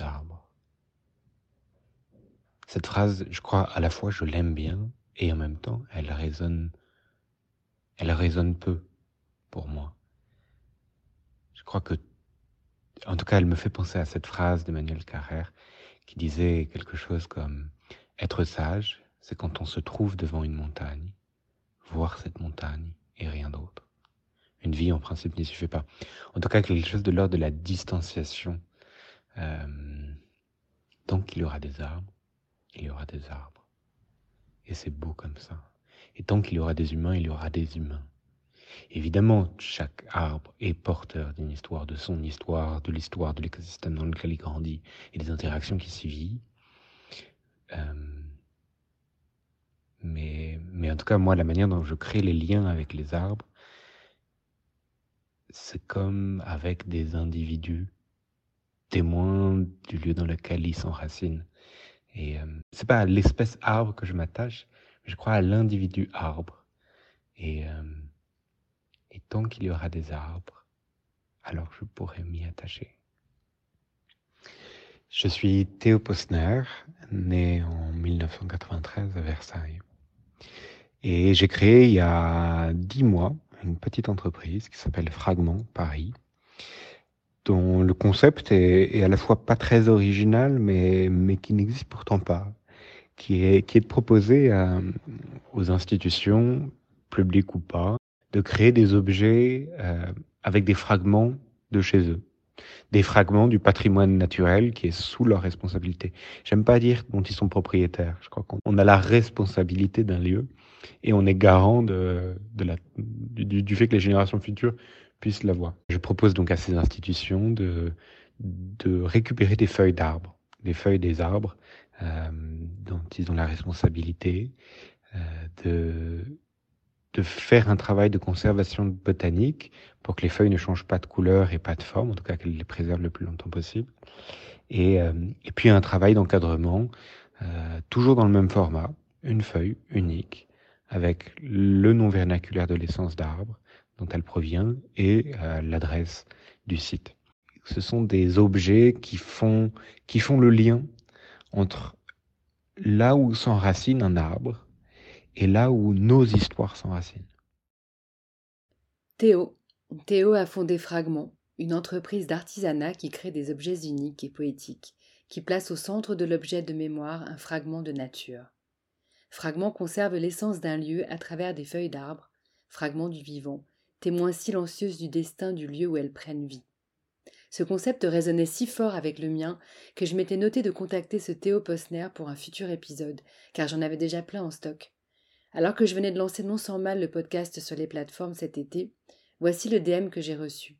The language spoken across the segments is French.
Arbres. Cette phrase, je crois, à la fois je l'aime bien et en même temps, elle résonne, elle résonne peu pour moi. Je crois que, en tout cas, elle me fait penser à cette phrase d'Emmanuel Carrère qui disait quelque chose comme être sage, c'est quand on se trouve devant une montagne, voir cette montagne et rien d'autre. Une vie, en principe, n'y suffit pas. En tout cas, quelque chose de l'ordre de la distanciation. Euh, tant qu'il y aura des arbres, il y aura des arbres. Et c'est beau comme ça. Et tant qu'il y aura des humains, il y aura des humains. Évidemment, chaque arbre est porteur d'une histoire, de son histoire, de l'histoire de l'écosystème dans lequel il grandit et des interactions qui s'y vivent. Euh, mais, mais en tout cas, moi, la manière dont je crée les liens avec les arbres, c'est comme avec des individus témoins du lieu dans lequel ils s'enracinent. Et euh, c'est pas à l'espèce arbre que je m'attache, je crois à l'individu arbre. Et, euh, et tant qu'il y aura des arbres, alors je pourrai m'y attacher. Je suis Théo Posner, né en 1993 à Versailles. Et j'ai créé il y a dix mois une petite entreprise qui s'appelle Fragment Paris, dont le concept est, à la fois pas très original, mais, mais qui n'existe pourtant pas, qui est, qui est de proposer aux institutions, publiques ou pas, de créer des objets euh, avec des fragments de chez eux, des fragments du patrimoine naturel qui est sous leur responsabilité. J'aime pas dire dont ils sont propriétaires. Je crois qu'on a la responsabilité d'un lieu et on est garant de, de la, du, du, fait que les générations futures Je propose donc à ces institutions de, récupérer des feuilles d'arbres, des feuilles des arbres euh, dont ils ont la responsabilité, euh, de, faire un travail de conservation botanique pour que les feuilles ne changent pas de couleur et pas de forme, en tout cas qu'elles les préservent le plus longtemps possible. Et, euh, et puis un travail d'encadrement, toujours dans le même format, une feuille unique, avec le nom vernaculaire de l'essence d'arbre dont elle provient et euh, l'adresse du site. Ce sont des objets qui font, qui font le lien entre là où s'enracine un arbre et là où nos histoires s'enracinent. Théo. Théo a fondé Fragment, une entreprise d'artisanat qui crée des objets uniques et poétiques, qui place au centre de l'objet de mémoire un fragment de nature. Fragment conserve l'essence d'un lieu à travers des feuilles d'arbres, fragment du vivant, témoin silencieuse du destin du lieu où elles prennent vie. Ce concept résonnait si fort avec le mien que je m'étais noté de contacter ce Théo Posner pour un futur épisode, car j'en avais déjà plein en stock. Alors que je venais de lancer non sans mal le podcast sur les plateformes cet été, voici le DM que j'ai reçu.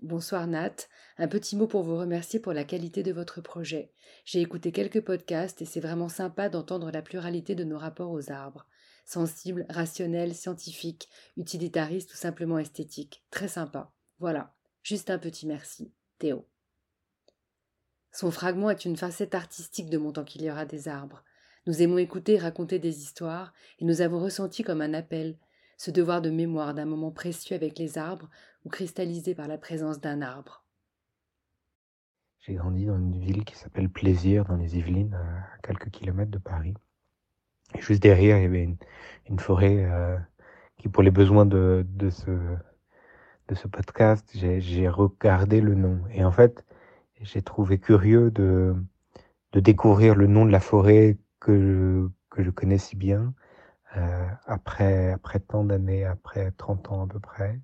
Bonsoir Nat, un petit mot pour vous remercier pour la qualité de votre projet. J'ai écouté quelques podcasts et c'est vraiment sympa d'entendre la pluralité de nos rapports aux arbres. Sensibles, rationnels, scientifiques, utilitaristes ou simplement esthétiques. Très sympa. Voilà, juste un petit merci. Théo. Son fragment est une facette artistique de mon temps qu'il y aura des arbres. Nous aimons écouter et raconter des histoires, et nous avons ressenti comme un appel, ce devoir de mémoire d'un moment précieux avec les arbres ou cristallisé par la présence d'un arbre. J'ai grandi dans une ville qui s'appelle Plaisir, dans les Yvelines, à quelques kilomètres de Paris. Juste derrière, il y avait une, forêt euh, qui, pour les besoins de, ce, podcast, j'ai regardé le nom. Et en fait, j'ai trouvé curieux de, découvrir le nom de la forêt que, que je connais si bien, euh, après, après tant d'années, après 30 ans à peu près.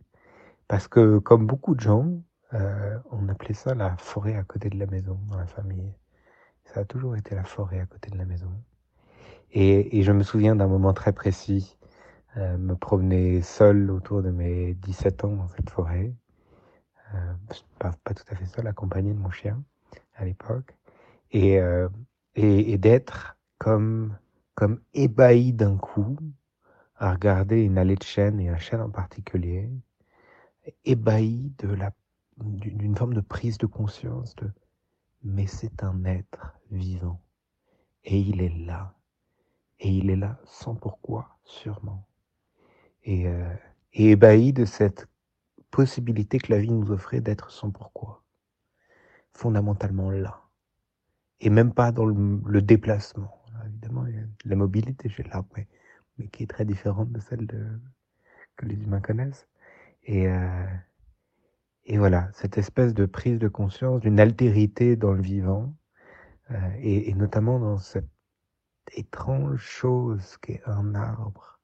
Parce que, comme beaucoup de gens, euh, on appelait ça la forêt à côté de la maison dans la famille. Ça a toujours été la forêt à côté de la maison. Et, je me souviens d'un moment très précis, euh, me promener seul autour de mes 17 ans dans cette forêt. Euh, pas, tout à fait seul, accompagné de mon chien à l'époque. Et, euh, d'être comme, ébahi d'un coup à regarder une allée de chênes et un chêne en particulier, ébahi d'une forme de prise de conscience de mais c'est un être vivant et il est là et il est là sans pourquoi sûrement. Et, euh, et ébahi de cette possibilité que la vie nous offrait d'être sans pourquoi. Fondamentalement là. Et même pas dans le, déplacement. Évidemment la mobilité chez l'arbre mais, mais, qui est très différente de celle de, que les humains connaissent. Et euh, et voilà, cette espèce de prise de conscience d'une altérité dans le vivant, euh, et, notamment dans cette étrange chose qu'est un arbre,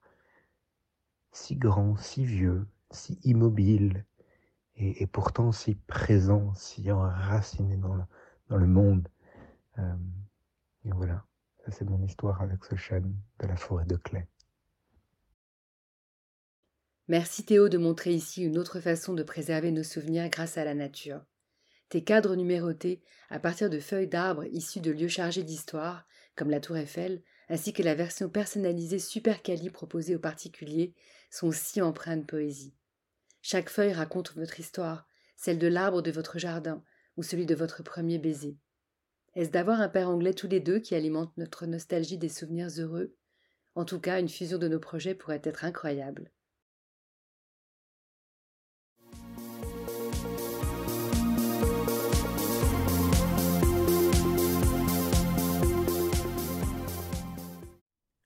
si grand, si vieux, si immobile, et, pourtant si présent, si enraciné dans le, dans le monde. Euh, et voilà, ça c'est mon histoire avec ce chêne de la forêt de Clé. Merci Théo de montrer ici une autre façon de préserver nos souvenirs grâce à la nature. Tes cadres numérotés, à partir de feuilles d'arbres issues de lieux chargés d'histoire, comme la Tour Eiffel, ainsi que la version personnalisée Super Cali proposée aux particuliers, sont si empreintes de poésie. Chaque feuille raconte votre histoire, celle de l'arbre de votre jardin ou celui de votre premier baiser. Est-ce d'avoir un père anglais tous les deux qui alimente notre nostalgie des souvenirs heureux? En tout cas, une fusion de nos projets pourrait être incroyable.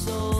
Soul.